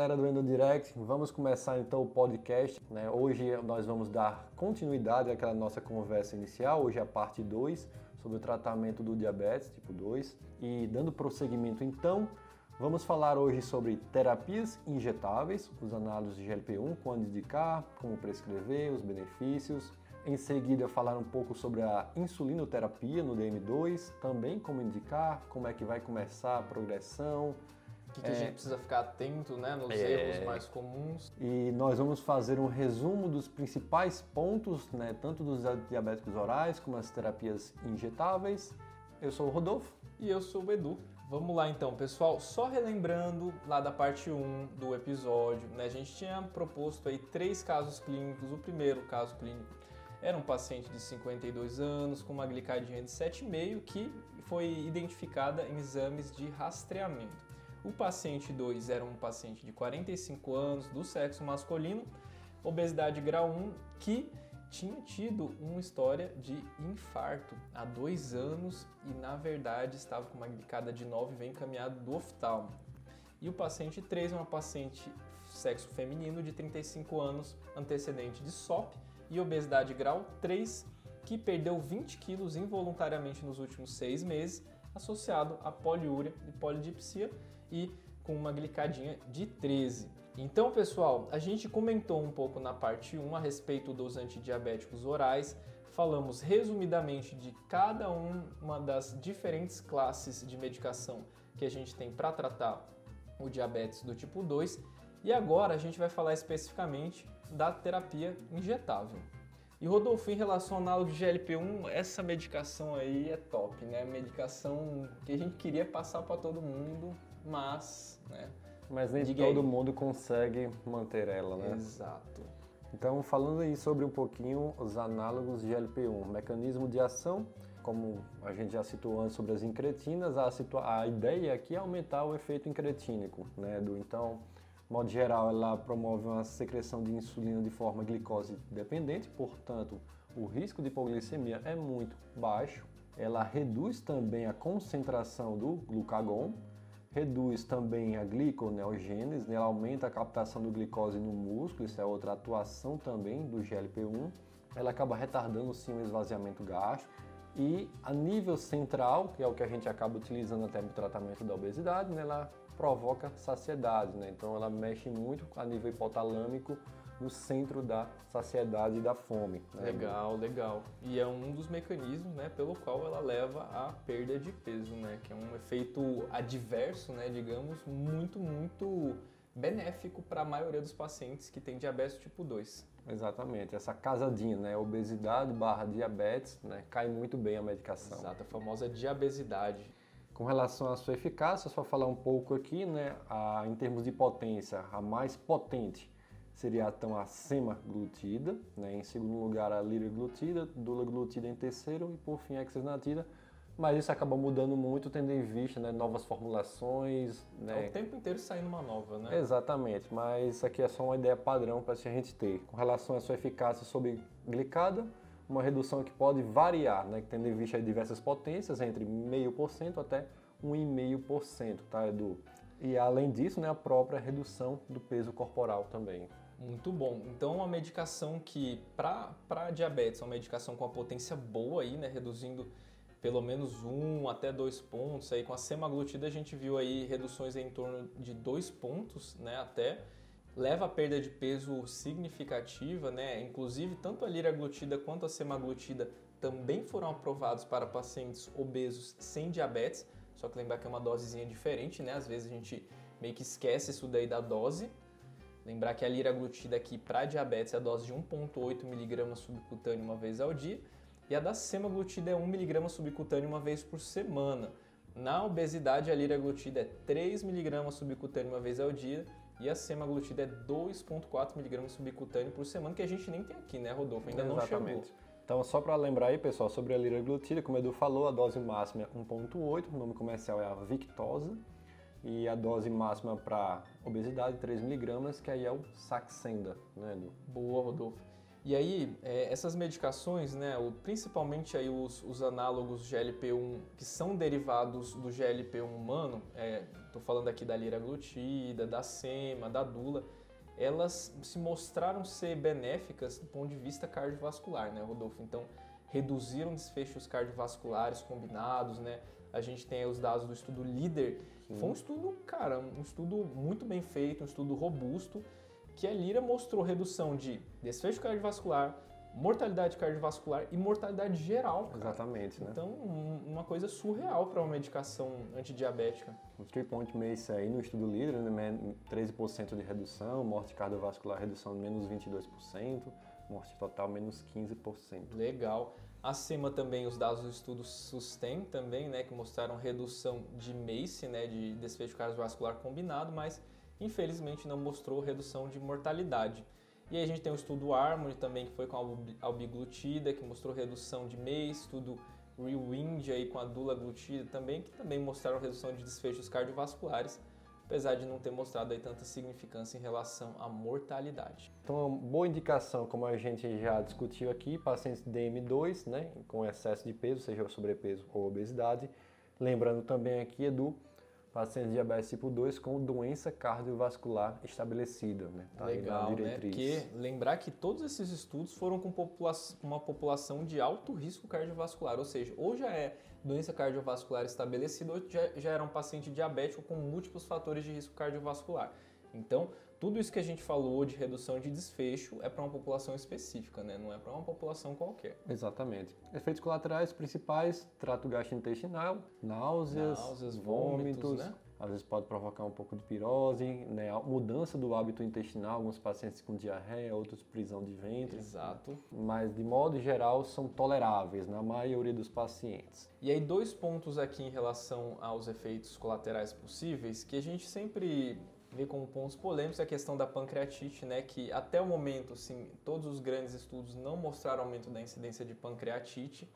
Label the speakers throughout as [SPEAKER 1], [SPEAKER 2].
[SPEAKER 1] galera do Endo Direct, vamos começar então o podcast. Né? Hoje nós vamos dar continuidade àquela nossa conversa inicial, hoje é a parte 2 sobre o tratamento do diabetes tipo 2. E dando prosseguimento então, vamos falar hoje sobre terapias injetáveis, os análises de GLP-1, quando indicar, como prescrever, os benefícios. Em seguida, falar um pouco sobre a insulinoterapia no DM2, também como indicar, como é que vai começar a progressão,
[SPEAKER 2] o que, que é, a gente precisa ficar atento né, nos é, erros mais comuns.
[SPEAKER 1] E nós vamos fazer um resumo dos principais pontos, né, tanto dos diabéticos orais como as terapias injetáveis. Eu sou o Rodolfo.
[SPEAKER 2] E eu sou o Edu. Vamos lá então, pessoal. Só relembrando lá da parte 1 do episódio, né, a gente tinha proposto aí três casos clínicos. O primeiro caso clínico era um paciente de 52 anos com uma glicadinha de 7,5 que foi identificada em exames de rastreamento. O paciente 2 era um paciente de 45 anos, do sexo masculino, obesidade grau 1, que tinha tido uma história de infarto há dois anos e, na verdade, estava com uma glicada de 9 vem encaminhado do oftalmo. E o paciente 3 é uma paciente sexo feminino de 35 anos, antecedente de SOP e obesidade grau 3, que perdeu 20 quilos involuntariamente nos últimos seis meses, associado a poliúria e polidipsia e com uma glicadinha de 13. Então, pessoal, a gente comentou um pouco na parte 1 a respeito dos antidiabéticos orais, falamos resumidamente de cada uma das diferentes classes de medicação que a gente tem para tratar o diabetes do tipo 2 e agora a gente vai falar especificamente da terapia injetável. E Rodolfo, em relação ao análogo de GLP-1, essa medicação aí é top, né? Medicação que a gente queria passar para todo mundo, mas, né?
[SPEAKER 1] Mas nem Diga todo aí. mundo consegue manter ela, né?
[SPEAKER 2] Exato.
[SPEAKER 1] Então, falando aí sobre um pouquinho os análogos de GLP-1, mecanismo de ação, como a gente já citou antes sobre as incretinas, a, a ideia aqui é aumentar o efeito incretínico, né? Do, então, de modo geral, ela promove uma secreção de insulina de forma glicose dependente, portanto, o risco de hipoglicemia é muito baixo. Ela reduz também a concentração do glucagon, reduz também a gliconeogênese, né? ela aumenta a captação do glicose no músculo, isso é outra atuação também do GLP-1. Ela acaba retardando sim o esvaziamento gástrico e a nível central, que é o que a gente acaba utilizando até no tratamento da obesidade, né? ela provoca saciedade, né? Então ela mexe muito a nível hipotalâmico no centro da saciedade e da fome.
[SPEAKER 2] Né? Legal, legal. E é um dos mecanismos, né, pelo qual ela leva à perda de peso, né, que é um efeito adverso, né, digamos, muito, muito benéfico para a maioria dos pacientes que têm diabetes tipo 2.
[SPEAKER 1] Exatamente, essa casadinha, né, obesidade barra diabetes, né, cai muito bem a medicação.
[SPEAKER 2] Exato, a famosa diabesidade.
[SPEAKER 1] Com relação à sua eficácia, só falar um pouco aqui, né, a, em termos de potência, a mais potente seria a semaglutida, né, em segundo lugar a liraglutida, dulaglutida em terceiro e por fim a exenatida, mas isso acaba mudando muito tendo em vista né, novas formulações. Né?
[SPEAKER 2] É o tempo inteiro saindo uma nova, né?
[SPEAKER 1] Exatamente, mas isso aqui é só uma ideia padrão para a gente ter. Com relação à sua eficácia sobre glicada, uma redução que pode variar, né, tendo em vista diversas potências, entre 0,5% até 1,5%, tá, Edu? E além disso, né, a própria redução do peso corporal também.
[SPEAKER 2] Muito bom. Então, uma medicação que, para diabetes, é uma medicação com a potência boa aí, né, reduzindo pelo menos um até dois pontos. Aí, com a semaglutida, a gente viu aí reduções em torno de dois pontos, né, até leva a perda de peso significativa, né? Inclusive, tanto a liraglutida quanto a semaglutida também foram aprovados para pacientes obesos sem diabetes, só que lembrar que é uma dosezinha diferente, né? Às vezes a gente meio que esquece isso daí da dose. Lembrar que a liraglutida aqui para diabetes é a dose de 1.8 mg subcutâneo uma vez ao dia e a da semaglutida é 1 mg subcutâneo uma vez por semana. Na obesidade, a liraglutida é 3 mg subcutâneo uma vez ao dia e a semaglutida é 2,4 mg subcutâneo por semana, que a gente nem tem aqui, né, Rodolfo? Ainda Exatamente. não chegou.
[SPEAKER 1] Então, só para lembrar aí, pessoal, sobre a liraglutida, como o Edu falou, a dose máxima é 1,8, o nome comercial é a Victosa, e a dose máxima para obesidade 3 mg, que aí é o Saxenda, né, Edu?
[SPEAKER 2] Boa, Rodolfo. E aí, é, essas medicações, né, o, principalmente aí os, os, análogos GLP-1 que são derivados do GLP-1 humano, estou é, falando aqui da liraglutida, da sema, da dula, elas se mostraram ser benéficas do ponto de vista cardiovascular, né, Rodolfo? Então, reduziram desfechos cardiovasculares combinados, né? A gente tem os dados do estudo LEADER. Foi um estudo, cara, um estudo muito bem feito, um estudo robusto, que a Lira mostrou redução de desfecho cardiovascular, mortalidade cardiovascular e mortalidade geral. Cara.
[SPEAKER 1] Exatamente, né?
[SPEAKER 2] Então, uma coisa surreal para uma medicação antidiabética.
[SPEAKER 1] O Three Point Mace aí no estudo líder, né, 13% de redução, morte cardiovascular redução de menos 22%, morte total menos 15%.
[SPEAKER 2] Legal. Acima também os dados do estudo SUSTEM também, né, que mostraram redução de MACE, né, de desfecho cardiovascular combinado, mas infelizmente não mostrou redução de mortalidade. E aí a gente tem o estudo Harmony também, que foi com a albiglutida, que mostrou redução de MACE, estudo Rewind aí com a dulaglutida também, que também mostraram redução de desfechos cardiovasculares apesar de não ter mostrado aí tanta significância em relação à mortalidade.
[SPEAKER 1] Então, uma boa indicação, como a gente já discutiu aqui, pacientes DM2, né, com excesso de peso, seja sobrepeso ou obesidade. Lembrando também aqui, Edu, pacientes de diabetes tipo 2 com doença cardiovascular estabelecida, né?
[SPEAKER 2] Tá Legal, né? Porque lembrar que todos esses estudos foram com popula uma população de alto risco cardiovascular, ou seja, ou já é doença cardiovascular estabelecida ou já, já era um paciente diabético com múltiplos fatores de risco cardiovascular. Então, tudo isso que a gente falou de redução de desfecho é para uma população específica, né? não é para uma população qualquer.
[SPEAKER 1] Exatamente. Efeitos colaterais principais, trato gastrointestinal, náuseas, náuseas vômitos, vômitos né? às vezes pode provocar um pouco de pirose, né? mudança do hábito intestinal, alguns pacientes com diarreia, outros prisão de ventre.
[SPEAKER 2] Exato.
[SPEAKER 1] Mas de modo geral são toleráveis na maioria dos pacientes.
[SPEAKER 2] E aí dois pontos aqui em relação aos efeitos colaterais possíveis que a gente sempre vê como pontos polêmicos a questão da pancreatite, né, que até o momento, sim, todos os grandes estudos não mostraram aumento da incidência de pancreatite.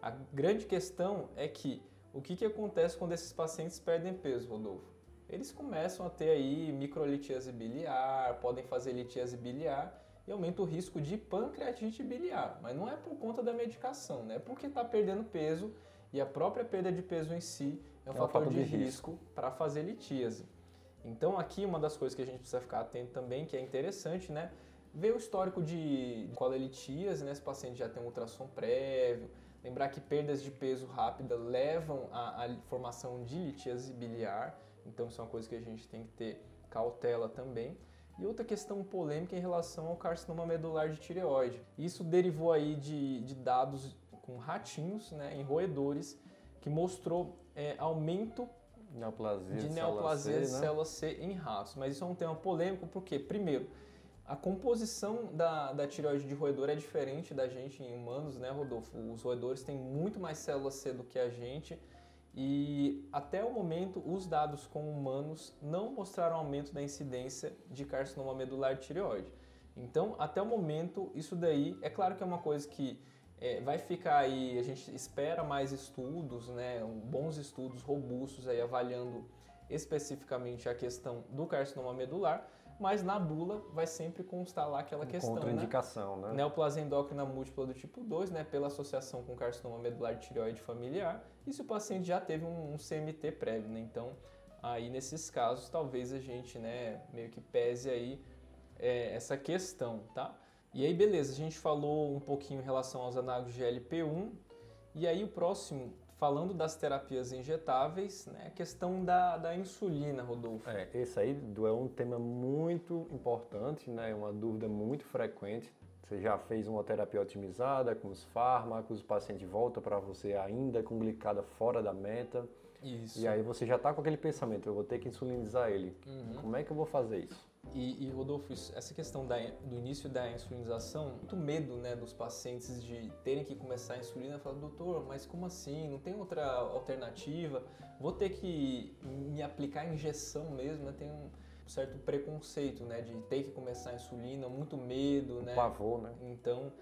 [SPEAKER 2] A grande questão é que o que, que acontece quando esses pacientes perdem peso, Rodolfo? Eles começam a ter aí microlitíase biliar, podem fazer litíase biliar e aumenta o risco de pancreatite biliar. Mas não é por conta da medicação, né? É porque está perdendo peso e a própria perda de peso em si é um é fator, de, de risco, risco para fazer litíase. Então aqui uma das coisas que a gente precisa ficar atento também, que é interessante, né? Ver o histórico de colelitíase, né? Esse paciente já tem um ultrassom prévio, Lembrar que perdas de peso rápida levam à, à formação de litíase biliar, então isso é uma coisa que a gente tem que ter cautela também. E outra questão polêmica em relação ao carcinoma medular de tireoide. Isso derivou aí de, de dados com ratinhos, né, em roedores, que mostrou é, aumento
[SPEAKER 1] neoplasia
[SPEAKER 2] de neoplasia de célula C, né? C em ratos. Mas isso é um tema polêmico porque, primeiro, a composição da, da tireoide de roedor é diferente da gente em humanos, né, Rodolfo? Os roedores têm muito mais células C do que a gente e até o momento os dados com humanos não mostraram aumento da incidência de carcinoma medular de tireoide. Então, até o momento, isso daí é claro que é uma coisa que é, vai ficar aí, a gente espera mais estudos, né, bons estudos robustos aí avaliando especificamente a questão do carcinoma medular, mas na bula vai sempre constar lá aquela questão,
[SPEAKER 1] né? Contraindicação, né?
[SPEAKER 2] né? Neoplasia endócrina múltipla do tipo 2, né? Pela associação com carcinoma medular de tireoide familiar, e se o paciente já teve um, um CMT prévio, né? Então, aí nesses casos, talvez a gente, né, meio que pese aí é, essa questão, tá? E aí, beleza, a gente falou um pouquinho em relação aos análogos de GLP-1, e aí o próximo falando das terapias injetáveis, né, a questão da, da insulina, Rodolfo.
[SPEAKER 1] É, esse aí é um tema muito importante, né, uma dúvida muito frequente. Você já fez uma terapia otimizada com os fármacos, o paciente volta para você ainda com glicada fora da meta.
[SPEAKER 2] Isso.
[SPEAKER 1] E aí você já está com aquele pensamento, eu vou ter que insulinizar ele. Uhum. Como é que eu vou fazer isso?
[SPEAKER 2] E, e Rodolfo, essa questão da, do início da insulinização, muito medo né, dos pacientes de terem que começar a insulina, falar, doutor, mas como assim? Não tem outra alternativa? Vou ter que me aplicar a injeção mesmo, né? Tem um certo preconceito, né, de ter que começar a insulina, muito medo,
[SPEAKER 1] um
[SPEAKER 2] né?
[SPEAKER 1] pavor, né?
[SPEAKER 2] Então,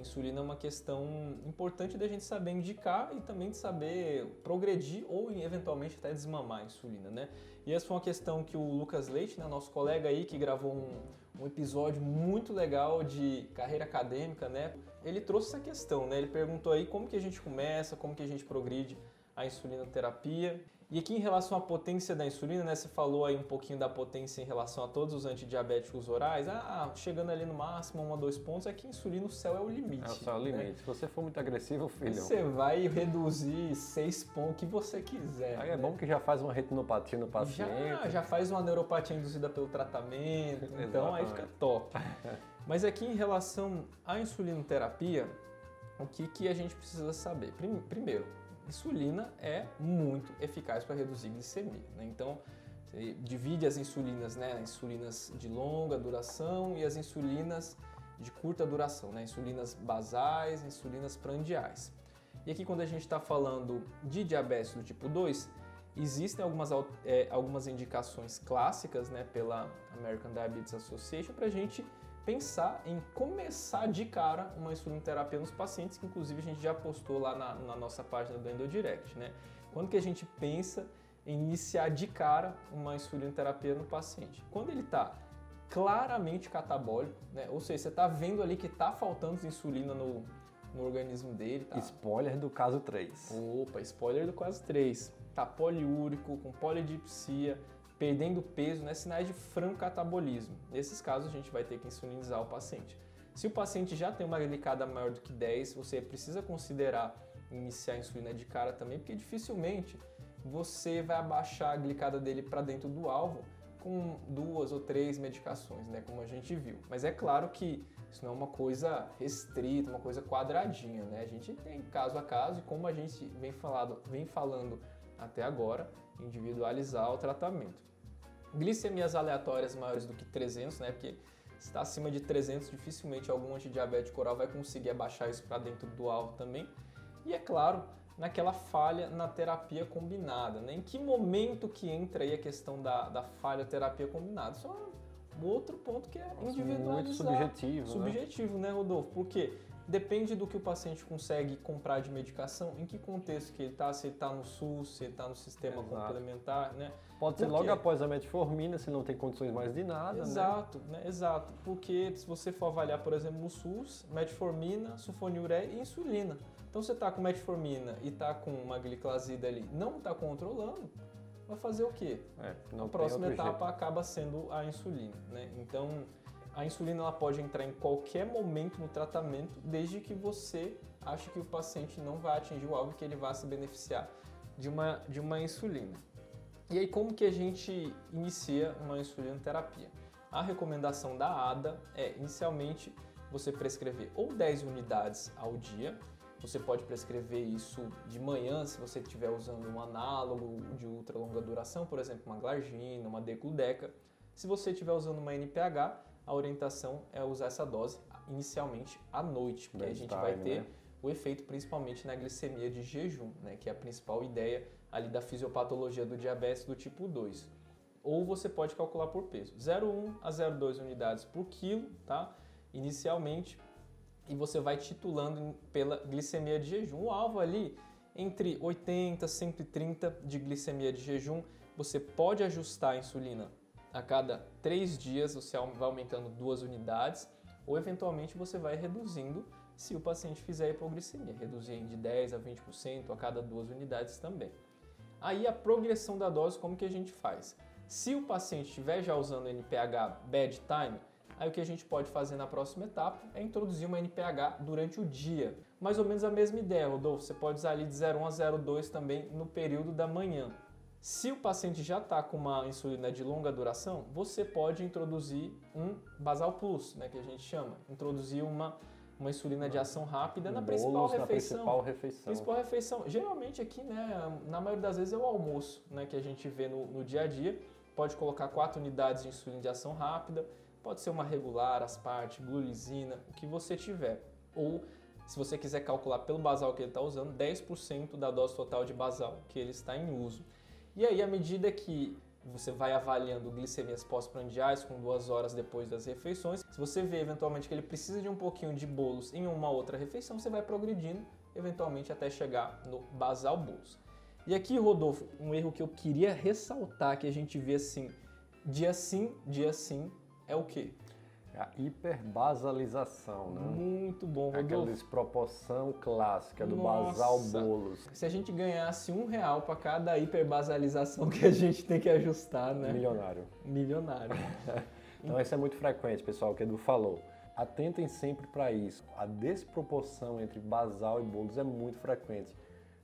[SPEAKER 2] insulina é uma questão importante da gente saber indicar e também de saber progredir ou eventualmente até desmamar a insulina, né? E essa foi uma questão que o Lucas Leite, né, nosso colega aí que gravou um, um episódio muito legal de carreira acadêmica, né? Ele trouxe essa questão, né? Ele perguntou aí como que a gente começa, como que a gente progride a insulina terapia. E aqui em relação à potência da insulina, né, você falou aí um pouquinho da potência em relação a todos os antidiabéticos orais. Ah, chegando ali no máximo, um a dois pontos, aqui é insulina o céu é o limite.
[SPEAKER 1] É o céu é o limite. Né? Se você for muito agressivo, filho.
[SPEAKER 2] Você vai reduzir seis pontos que você quiser.
[SPEAKER 1] Aí é né? bom que já faz uma retinopatia no paciente.
[SPEAKER 2] Já, já faz uma neuropatia induzida pelo tratamento. então aí fica top. Mas aqui em relação à insulinoterapia, o que, que a gente precisa saber? Primeiro, insulina é muito eficaz para reduzir glicemia. Né? Então, você divide as insulinas, né? Insulinas de longa duração e as insulinas de curta duração, né? Insulinas basais, insulinas prandiais. E aqui quando a gente está falando de diabetes do tipo 2, existem algumas, é, algumas indicações clássicas né, pela American Diabetes Association para a gente pensar em começar de cara uma insulinoterapia nos pacientes, que inclusive a gente já postou lá na, na nossa página do EndoDirect, né? Quando que a gente pensa em iniciar de cara uma insulinoterapia no paciente? Quando ele está claramente catabólico, né? Ou seja, você está vendo ali que está faltando insulina no, no organismo dele. Tá?
[SPEAKER 1] Spoiler do caso 3.
[SPEAKER 2] Opa, spoiler do caso 3. Tá poliúrico, com polidipsia, perdendo peso, né, sinais de franco catabolismo. Nesses casos, a gente vai ter que insulinizar o paciente. Se o paciente já tem uma glicada maior do que 10, você precisa considerar iniciar a insulina de cara também, porque dificilmente você vai abaixar a glicada dele para dentro do alvo com duas ou três medicações, né, como a gente viu. Mas é claro que isso não é uma coisa restrita, uma coisa quadradinha, né? A gente tem caso a caso e como a gente vem, falado, vem falando até agora, individualizar o tratamento. Glicemias aleatórias maiores do que 300, né? Porque se está acima de 300, dificilmente algum antidiabético oral vai conseguir abaixar isso para dentro do alvo também. E é claro, naquela falha na terapia combinada, né? Em que momento que entra aí a questão da, da falha terapia combinada? Isso é um outro ponto que é individualizar. Muito
[SPEAKER 1] subjetivo,
[SPEAKER 2] Subjetivo, né, né Rodolfo? Porque Depende do que o paciente consegue comprar de medicação, em que contexto que ele está, se ele está no SUS, se ele está no sistema Exato. complementar, né?
[SPEAKER 1] Pode ser logo após a metformina, se não tem condições mais de nada,
[SPEAKER 2] né? Exato, né? né? Exato. Porque se você for avaliar, por exemplo, no SUS, metformina, sulfonilureia e insulina. Então você está com metformina e está com uma gliclazida ali, não está controlando, vai fazer o quê? É, a próxima etapa jeito. acaba sendo a insulina, né? Então a insulina ela pode entrar em qualquer momento no tratamento, desde que você ache que o paciente não vai atingir o alvo e que ele vai se beneficiar de uma, de uma insulina. E aí, como que a gente inicia uma insulina terapia? A recomendação da ADA é, inicialmente, você prescrever ou 10 unidades ao dia, você pode prescrever isso de manhã se você estiver usando um análogo de ultra longa duração, por exemplo, uma glargina, uma decludeca. Se você estiver usando uma NPH, a orientação é usar essa dose inicialmente à noite, porque a gente time, vai ter né? o efeito principalmente na glicemia de jejum, né, que é a principal ideia ali da fisiopatologia do diabetes do tipo 2. Ou você pode calcular por peso, 0,1 a 0,2 unidades por quilo, tá? Inicialmente, e você vai titulando pela glicemia de jejum. O alvo ali entre 80 e 130 de glicemia de jejum, você pode ajustar a insulina a cada três dias você vai aumentando duas unidades ou eventualmente você vai reduzindo se o paciente fizer hipoglicemia, reduzir de 10 a 20% a cada duas unidades também. Aí a progressão da dose, como que a gente faz? Se o paciente estiver já usando NPH bad time, aí o que a gente pode fazer na próxima etapa é introduzir uma NPH durante o dia. Mais ou menos a mesma ideia, Rodolfo, você pode usar ali de 0,1 a 0,2 também no período da manhã. Se o paciente já está com uma insulina de longa duração, você pode introduzir um basal plus, né, que a gente chama, introduzir uma, uma insulina de ação rápida um na principal refeição. Na
[SPEAKER 1] principal refeição.
[SPEAKER 2] Principal refeição. Geralmente aqui, né, na maioria das vezes é o almoço, né, que a gente vê no, no dia a dia. Pode colocar quatro unidades de insulina de ação rápida, pode ser uma regular, asparte, glulizina, o que você tiver. Ou se você quiser calcular pelo basal que ele está usando, 10% da dose total de basal que ele está em uso. E aí, à medida que você vai avaliando glicemias pós-prandiais com duas horas depois das refeições, se você vê eventualmente que ele precisa de um pouquinho de bolos em uma outra refeição, você vai progredindo, eventualmente até chegar no basal bolos. E aqui, Rodolfo, um erro que eu queria ressaltar que a gente vê assim, dia sim, dia sim, é o quê?
[SPEAKER 1] É a hiperbasalização, né?
[SPEAKER 2] Muito bom,
[SPEAKER 1] É Aquela
[SPEAKER 2] Rodolfo.
[SPEAKER 1] desproporção clássica do
[SPEAKER 2] Nossa.
[SPEAKER 1] basal bolos.
[SPEAKER 2] Se a gente ganhasse um real para cada hiperbasalização que a gente tem que ajustar, né?
[SPEAKER 1] Milionário.
[SPEAKER 2] Milionário.
[SPEAKER 1] Então isso é muito frequente, pessoal, o que Edu falou. Atentem sempre para isso. A desproporção entre basal e bolos é muito frequente.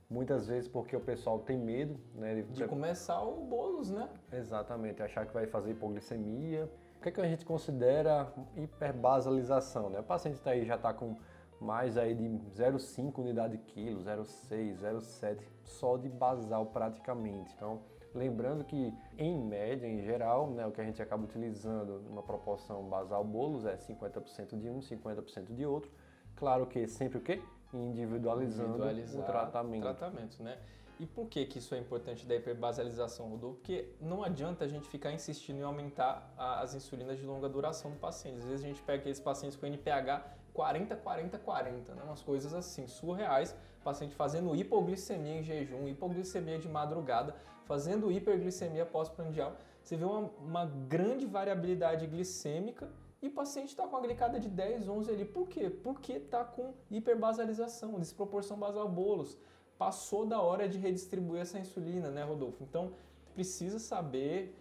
[SPEAKER 1] Muitas vezes porque o pessoal tem medo, né?
[SPEAKER 2] De começar o bolos, né?
[SPEAKER 1] Exatamente, achar que vai fazer hipoglicemia. O que, é que a gente considera hiperbasalização? Né? O paciente tá aí, já está com mais aí de 0,5 unidade de quilo, 0,6, 0,7, só de basal praticamente. Então, lembrando que em média, em geral, né, o que a gente acaba utilizando numa proporção basal bolos é 50% de um, 50% de outro. Claro que sempre o quê? Individualizando o tratamento.
[SPEAKER 2] tratamento, né? E por que, que isso é importante da hiperbasalização, Rodolfo? Porque não adianta a gente ficar insistindo em aumentar a- as insulinas de longa duração do paciente. Às vezes a gente pega aqueles pacientes com NPH 40, 40, 40, né? umas coisas assim, surreais. Paciente fazendo hipoglicemia em jejum, hipoglicemia de madrugada, fazendo hiperglicemia pós-prandial. Você vê uma, uma grande variabilidade glicêmica e o paciente está com a glicada de 10, 11 ali. Por quê? Porque está com hiperbasalização, desproporção basal-bolos. Passou da hora de redistribuir essa insulina, né, Rodolfo? Então, precisa saber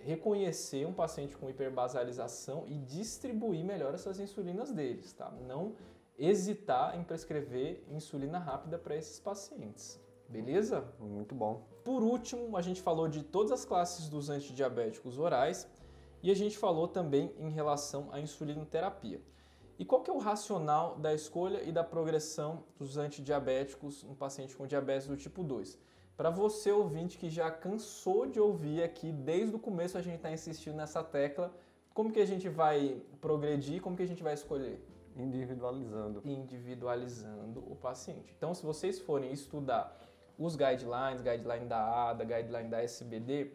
[SPEAKER 2] reconhecer um paciente com hiperbasalização e distribuir melhor essas insulinas deles, tá? Não hesitar em prescrever insulina rápida para esses pacientes. Beleza?
[SPEAKER 1] Muito bom.
[SPEAKER 2] Por último, a gente falou de todas as classes dos antidiabéticos orais e a gente falou também em relação à insulinoterapia. E qual que é o racional da escolha e da progressão dos antidiabéticos no paciente com diabetes do tipo 2? Para você ouvinte que já cansou de ouvir aqui, desde o começo a gente está insistindo nessa tecla, como que a gente vai progredir, como que a gente vai escolher?
[SPEAKER 1] Individualizando.
[SPEAKER 2] individualizando o paciente. Então, se vocês forem estudar os guidelines, guideline da ADA, guideline da SBD,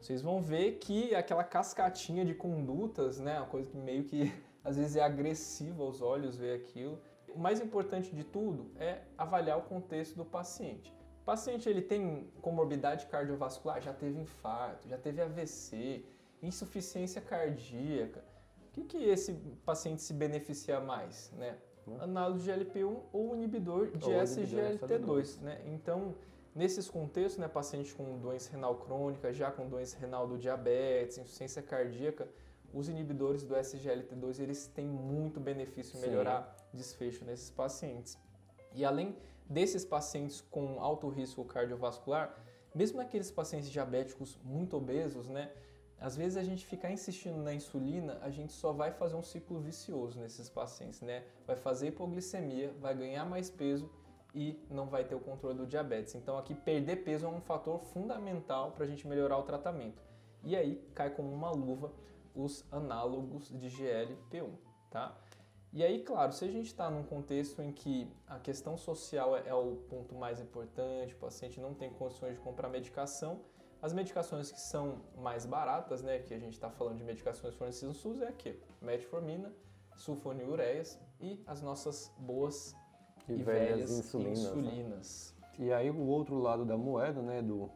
[SPEAKER 2] vocês vão ver que aquela cascatinha de condutas, né, uma coisa que meio que às vezes é agressiva aos olhos ver aquilo. O mais importante de tudo é avaliar o contexto do paciente. O paciente ele tem comorbidade cardiovascular, já teve infarto, já teve AVC, insuficiência cardíaca. O que, que esse paciente se beneficia mais, né? Análogo de GLP-1 ou inibidor de
[SPEAKER 1] Ou inibidor
[SPEAKER 2] SGLT2, né? Então, nesses contextos, né, paciente com doença renal crônica, já com doença renal do diabetes, insuficiência cardíaca, os inibidores do SGLT2 eles têm muito benefício em melhorar desfecho nesses pacientes. E além desses pacientes com alto risco cardiovascular, mesmo aqueles pacientes diabéticos muito obesos, né? Às vezes a gente ficar insistindo na insulina, a gente só vai fazer um ciclo vicioso nesses pacientes, né? Vai fazer hipoglicemia, vai ganhar mais peso e não vai ter o controle do diabetes. Então aqui perder peso é um fator fundamental para a gente melhorar o tratamento. E aí cai como uma luva os análogos de GLP-1, tá? E aí, claro, se a gente está num contexto em que a questão social é, é o ponto mais importante, o paciente não tem condições de comprar medicação, as medicações que são mais baratas, né, que a gente está falando de medicações fornecidas no SUS, é aqui, metformina, sulfonilureias e as nossas boas
[SPEAKER 1] E,
[SPEAKER 2] e,
[SPEAKER 1] velhas
[SPEAKER 2] velhas
[SPEAKER 1] insulinas. né?
[SPEAKER 2] insulinas.
[SPEAKER 1] E aí o outro lado da moeda, né, do,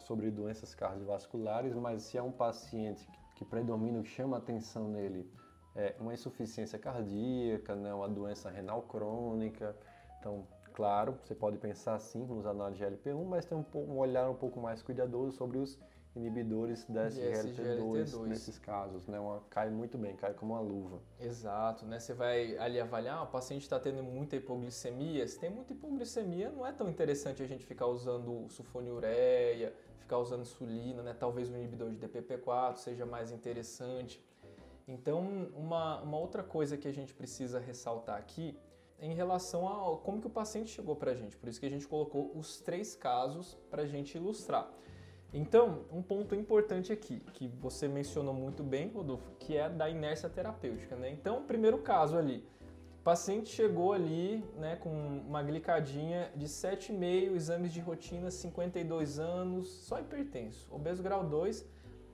[SPEAKER 1] sobre doenças cardiovasculares, mas se é um paciente que predomina, o que chama a atenção nele, é uma insuficiência cardíaca, né, uma doença renal crônica, então, claro, você pode pensar sim nos análises de GLP-1, mas tem um, um olhar um pouco mais cuidadoso sobre os inibidores da
[SPEAKER 2] De
[SPEAKER 1] SGLT2
[SPEAKER 2] SGLT2.
[SPEAKER 1] nesses casos, né, uma, cai muito bem, cai como uma luva.
[SPEAKER 2] Exato, né? Você vai ali avaliar, ah, o paciente está tendo muita hipoglicemia. Se tem muita hipoglicemia, não é tão interessante a gente ficar usando sulfonilureia, ficar usando insulina, né? Talvez o inibidor de DPP-4 seja mais interessante. Então, uma, uma outra coisa que a gente precisa ressaltar aqui é em relação a como que o paciente chegou para a gente. Por isso que a gente colocou os três casos para a gente ilustrar. Então, um ponto importante aqui, que você mencionou muito bem, Rodolfo, que é da inércia terapêutica, né? Então, primeiro caso ali, o paciente chegou ali, né, com uma glicadinha de 7,5, exames de rotina, 52 anos, só hipertenso, obeso grau 2,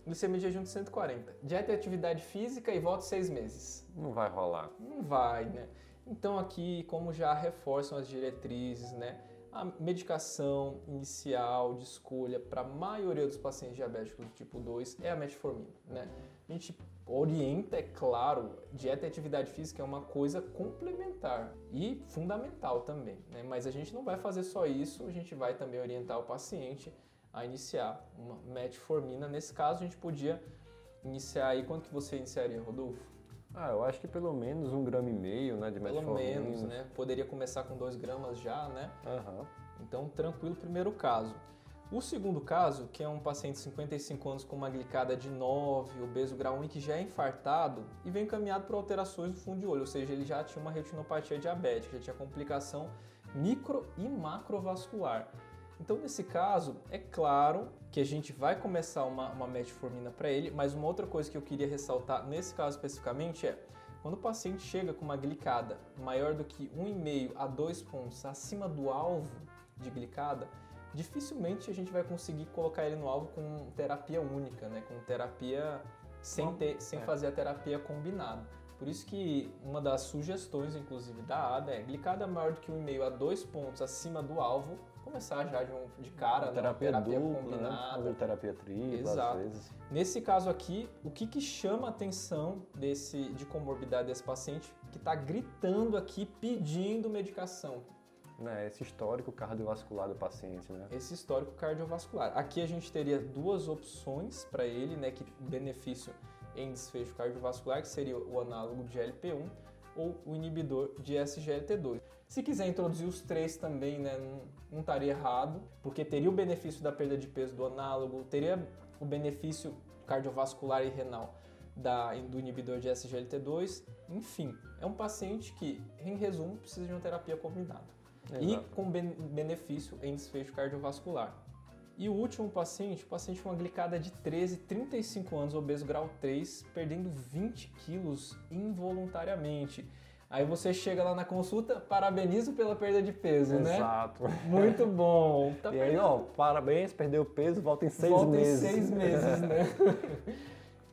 [SPEAKER 2] glicemia de jejum de 140. Dieta e atividade física e volta seis meses.
[SPEAKER 1] Não vai rolar.
[SPEAKER 2] Não vai, né? Então aqui, como já reforçam as diretrizes, né? A medicação inicial de escolha para a maioria dos pacientes diabéticos do tipo 2 é a metformina, né? A gente orienta, é claro, dieta e atividade física é uma coisa complementar e fundamental também, né? Mas a gente não vai fazer só isso, a gente vai também orientar o paciente a iniciar uma metformina. Nesse caso, a gente podia iniciar aí, quanto que você iniciaria, Rodolfo?
[SPEAKER 1] Ah, eu acho que pelo menos um grama e meio, né, de metformina.
[SPEAKER 2] Pelo menos, né? Poderia começar com dois gramas já, né?
[SPEAKER 1] Aham.
[SPEAKER 2] Então, tranquilo, primeiro caso. O segundo caso, que é um paciente de 55 anos com uma glicada de 9, obeso grau 1 e que já é infartado e vem encaminhado por alterações do fundo de olho, ou seja, ele já tinha uma retinopatia diabética, já tinha complicação micro e macrovascular. Então, nesse caso, é claro que a gente vai começar uma, uma metformina para ele, mas uma outra coisa que eu queria ressaltar nesse caso especificamente é quando o paciente chega com uma glicada maior do que 1,5 a 2 pontos acima do alvo de glicada, dificilmente a gente vai conseguir colocar ele no alvo com terapia única, né? com terapia sem, ter, sem
[SPEAKER 1] é.
[SPEAKER 2] fazer a terapia combinada. Por isso que uma das sugestões, inclusive, da ADA é glicada maior do que 1,5 a 2 pontos acima do alvo, começar já de, um, de cara, né?
[SPEAKER 1] terapia,
[SPEAKER 2] terapia
[SPEAKER 1] dupla,
[SPEAKER 2] combinada.
[SPEAKER 1] né? Terapia tripla,
[SPEAKER 2] Exato.
[SPEAKER 1] às vezes.
[SPEAKER 2] Nesse caso aqui, o que, que chama a atenção desse, de comorbidade desse paciente que está gritando aqui pedindo medicação?
[SPEAKER 1] Né, esse histórico cardiovascular do paciente, né?
[SPEAKER 2] Esse histórico cardiovascular. Aqui a gente teria duas opções para ele, né, que benefício em desfecho cardiovascular, que seria o análogo de GLP-1 ou o inibidor de SGLT2. Se quiser introduzir os três também, né, não, não estaria errado, porque teria o benefício da perda de peso do análogo, teria o benefício cardiovascular e renal da, do inibidor de SGLT2, enfim, é um paciente que, em resumo, precisa de uma terapia combinada e
[SPEAKER 1] Exato.
[SPEAKER 2] com ben- benefício em desfecho cardiovascular. E o último paciente, o paciente com uma glicada de 13, 35 anos, obeso grau 3, perdendo 20 quilos involuntariamente. Aí você chega lá na consulta, parabenizo pela perda de peso, né?
[SPEAKER 1] Exato.
[SPEAKER 2] Muito bom. Tá
[SPEAKER 1] E aí, ó, parabéns, perdeu peso, volta em seis
[SPEAKER 2] Volta
[SPEAKER 1] meses.
[SPEAKER 2] em seis meses, né?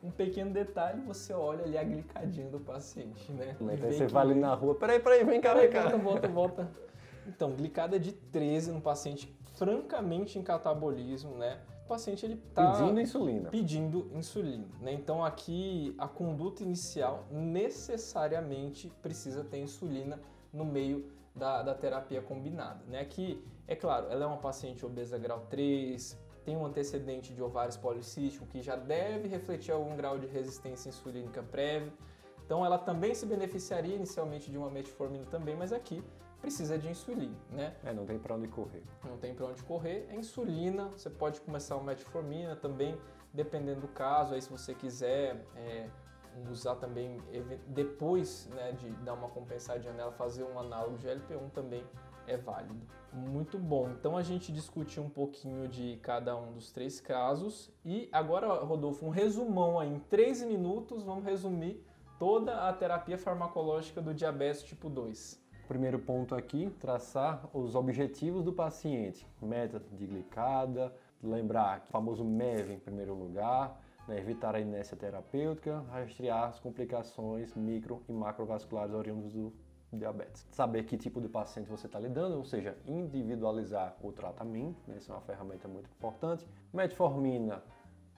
[SPEAKER 2] um pequeno detalhe, você olha ali a glicadinha do paciente, né? E vê
[SPEAKER 1] você
[SPEAKER 2] que-
[SPEAKER 1] vai ali na rua, peraí, peraí, vem cá, vem cá.
[SPEAKER 2] volta, volta, volta. Então, glicada de 13 no paciente francamente em catabolismo, né? O paciente ele tá
[SPEAKER 1] Pedindo insulina.
[SPEAKER 2] pedindo insulina, né? Então aqui a conduta inicial necessariamente precisa ter insulina no meio da, da terapia combinada, né? Aqui, é claro, ela é uma paciente obesa grau 3, tem um antecedente de ovários policísticos que já deve refletir algum grau de resistência insulínica prévio. Então ela também se beneficiaria inicialmente de uma metformina também, mas aqui precisa de insulina, né?
[SPEAKER 1] É, não tem pra onde correr.
[SPEAKER 2] não tem para onde correr, é insulina, você pode começar o metformina também, dependendo do caso, aí se você quiser é, usar também, depois né, de dar uma compensadinha nela, fazer um análogo de LP1 também é válido. Muito bom, então a gente discutiu um pouquinho de cada um dos três casos e agora, Rodolfo, um resumão aí, em três minutos, vamos resumir toda a terapia farmacológica do diabetes tipo 2.
[SPEAKER 1] Primeiro ponto aqui, traçar os objetivos do paciente. Meta de glicada, lembrar o famoso MEV em primeiro lugar, né, evitar a inércia terapêutica, rastrear as complicações micro e macrovasculares oriundas do diabetes. Saber que tipo de paciente você está lidando, ou seja, individualizar o tratamento, né, isso é uma ferramenta muito importante. Metformina,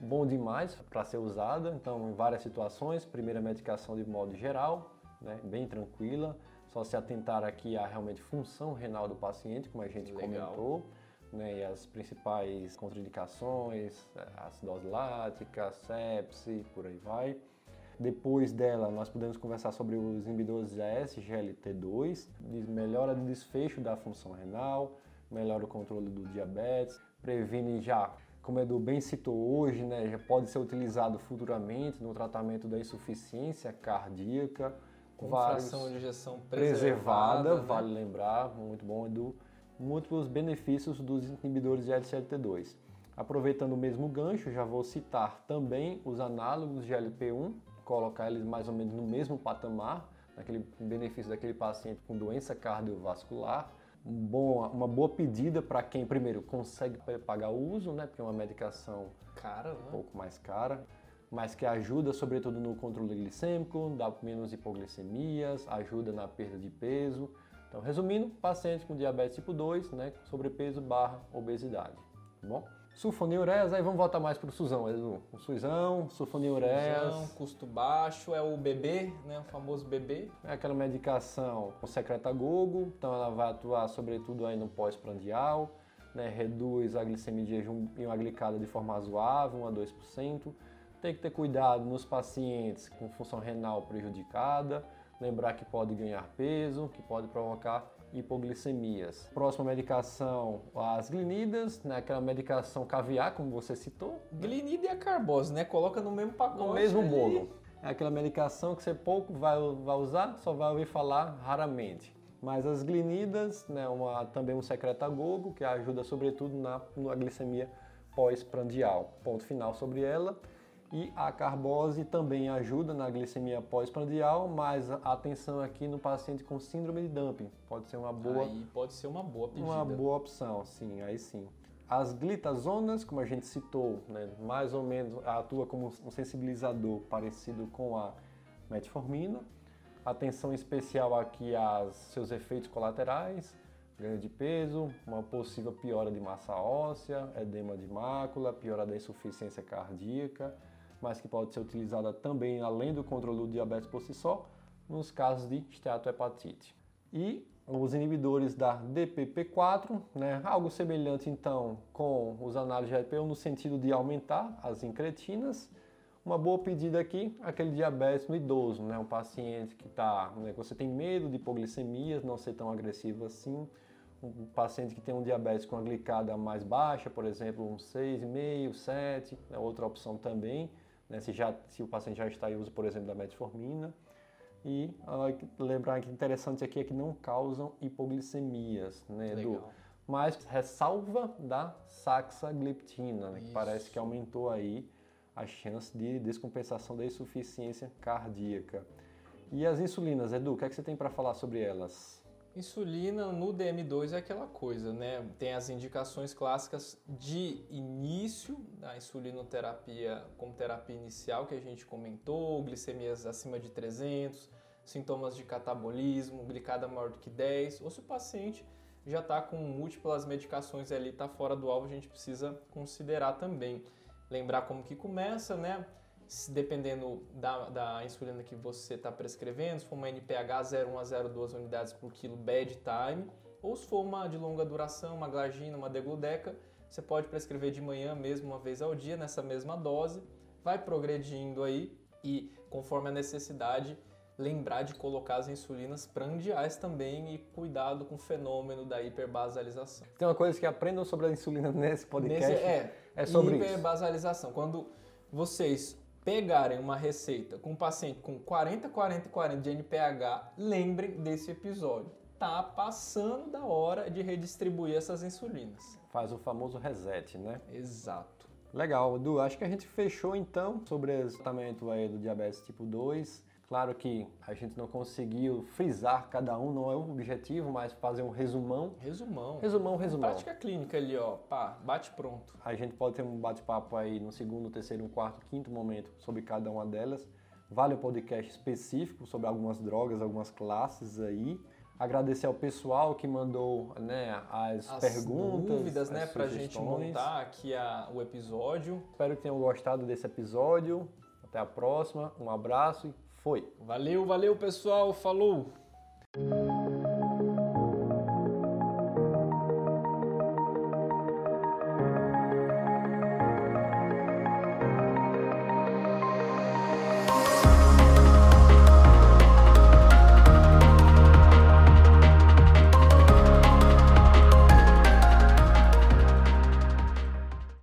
[SPEAKER 1] bom demais para ser usada, então em várias situações, primeira medicação de modo geral, né, bem tranquila, só se atentar aqui à realmente função renal do paciente, como a gente
[SPEAKER 2] Legal.
[SPEAKER 1] comentou, né, e as principais contraindicações, eh, acidose lática, sepse, por aí vai. Depois dela, nós podemos conversar sobre os inibidores de SGLT2, de melhora do desfecho da função renal, melhora o controle do diabetes, previne já, como o Edu bem citou hoje, né, já pode ser utilizado futuramente no tratamento da insuficiência cardíaca,
[SPEAKER 2] Com
[SPEAKER 1] vários-
[SPEAKER 2] fração de injeção
[SPEAKER 1] preservada,
[SPEAKER 2] preservada, né?
[SPEAKER 1] vale lembrar, muito bom, Edu. Múltiplos benefícios dos inibidores de SGLT2. Aproveitando o mesmo gancho, já vou citar também os análogos de LP1, colocar eles mais ou menos no mesmo patamar, naquele benefício daquele paciente com doença cardiovascular. Um bom, uma boa pedida para quem, primeiro, consegue pagar o uso, né, porque é uma medicação
[SPEAKER 2] Cara,
[SPEAKER 1] um
[SPEAKER 2] né?
[SPEAKER 1] pouco mais cara, mas que ajuda sobretudo no controle glicêmico, dá menos hipoglicemias, ajuda na perda de peso. Então, resumindo, paciente com diabetes tipo 2, né, sobrepeso barra obesidade, tá bom? Sulfonilureas, aí vamos voltar mais para o SUSão, Edu. O SUSão, sulfonilureas.
[SPEAKER 2] Suzão, custo baixo, é o bebê, né? O famoso bebê.
[SPEAKER 1] É aquela medicação com secretagogo, então ela vai atuar sobretudo aí no pós-prandial, né? reduz a glicemia de jejum e uma glicada de forma razoável, 1 a 2%. Tem que ter cuidado nos pacientes com função renal prejudicada, lembrar que pode ganhar peso, que pode provocar hipoglicemias. Próxima medicação, as glinidas, né, aquela medicação caviar, como você citou.
[SPEAKER 2] Glinida e a carbose, né? Coloca no mesmo pacote.
[SPEAKER 1] No mesmo bolo. É aquela medicação que você pouco vai, vai usar, só vai ouvir falar raramente. Mas as glinidas, né, uma, também um secretagogo, que ajuda sobretudo na, na glicemia pós-prandial. Ponto final sobre ela. E a carbose também ajuda na glicemia pós-prandial, mas atenção aqui no paciente com síndrome de dumping. Pode ser uma boa,
[SPEAKER 2] Aí pode ser uma boa pedida.
[SPEAKER 1] uma boa opção, sim, aí sim. As glitazonas, como a gente citou, né, mais ou menos atua como um sensibilizador parecido com a metformina. Atenção especial aqui aos seus efeitos colaterais, ganho de peso, uma possível piora de massa óssea, edema de mácula, piora da insuficiência cardíaca, mas que pode ser utilizada também além do controle do diabetes por si só, nos casos de esteatohepatite. E os inibidores da DPP4, né, algo semelhante então com os GLP-1 no sentido de aumentar as incretinas. Uma boa pedida aqui, aquele diabetes no idoso, né, um paciente que tá, né, você tem medo de hipoglicemias, não ser tão agressivo assim, um paciente que tem um diabetes com a glicada mais baixa, por exemplo, um 6,5, 7, é outra opção também, né, se, já, se o paciente já está em uso, por exemplo, da metformina. E ah, lembrar que interessante aqui é que não causam hipoglicemias, né, Edu?
[SPEAKER 2] Legal.
[SPEAKER 1] Mas ressalva da saxagliptina, né, que parece que aumentou aí a chance de descompensação da insuficiência cardíaca. E as insulinas, Edu, o que, é que você tem para falar sobre elas?
[SPEAKER 2] Insulina no DM2 é aquela coisa, né? Tem as indicações clássicas de início da insulinoterapia como terapia inicial que a gente comentou, glicemias acima de 300, sintomas de catabolismo, glicada maior do que 10, ou se o paciente já está com múltiplas medicações ali, está fora do alvo, a gente precisa considerar também. Lembrar como que começa, né? Dependendo da, da insulina que você está prescrevendo, se for uma NPH 0,1 a 0,2 unidades por quilo bad time, ou se for uma de longa duração, uma glagina, uma degludeca, você pode prescrever de manhã mesmo, uma vez ao dia, nessa mesma dose, vai progredindo aí e conforme a necessidade, lembrar de colocar as insulinas prandiais também e cuidado com o fenômeno da hiperbasalização.
[SPEAKER 1] Tem uma coisa que aprendam sobre a insulina nesse podcast.
[SPEAKER 2] Nesse- é,
[SPEAKER 1] é sobre isso.
[SPEAKER 2] hiperbasalização. Quando vocês pegarem uma receita com um paciente com 40, 40 e 40 de NPH, lembrem desse episódio. Tá passando da hora de redistribuir essas insulinas.
[SPEAKER 1] Faz o famoso reset, né?
[SPEAKER 2] Exato.
[SPEAKER 1] Legal, Edu, acho que a gente fechou então sobre o tratamento aí do diabetes tipo 2. Claro que a gente não conseguiu frisar cada um, não é o objetivo, mas fazer um resumão.
[SPEAKER 2] Resumão.
[SPEAKER 1] Resumão, resumão.
[SPEAKER 2] Prática clínica ali, ó. Pá, bate pronto.
[SPEAKER 1] A gente pode ter um bate-papo aí no segundo, terceiro, quarto, quinto momento sobre cada uma delas. Vale um podcast específico sobre algumas drogas, algumas classes aí. Agradecer ao pessoal que mandou né, as,
[SPEAKER 2] As
[SPEAKER 1] perguntas,
[SPEAKER 2] dúvidas, né,
[SPEAKER 1] as
[SPEAKER 2] pra gente
[SPEAKER 1] sugestões.
[SPEAKER 2] montar aqui a- o episódio.
[SPEAKER 1] Espero que tenham gostado desse episódio. Até a próxima. Um abraço e foi!
[SPEAKER 2] Valeu, valeu, pessoal. Falou!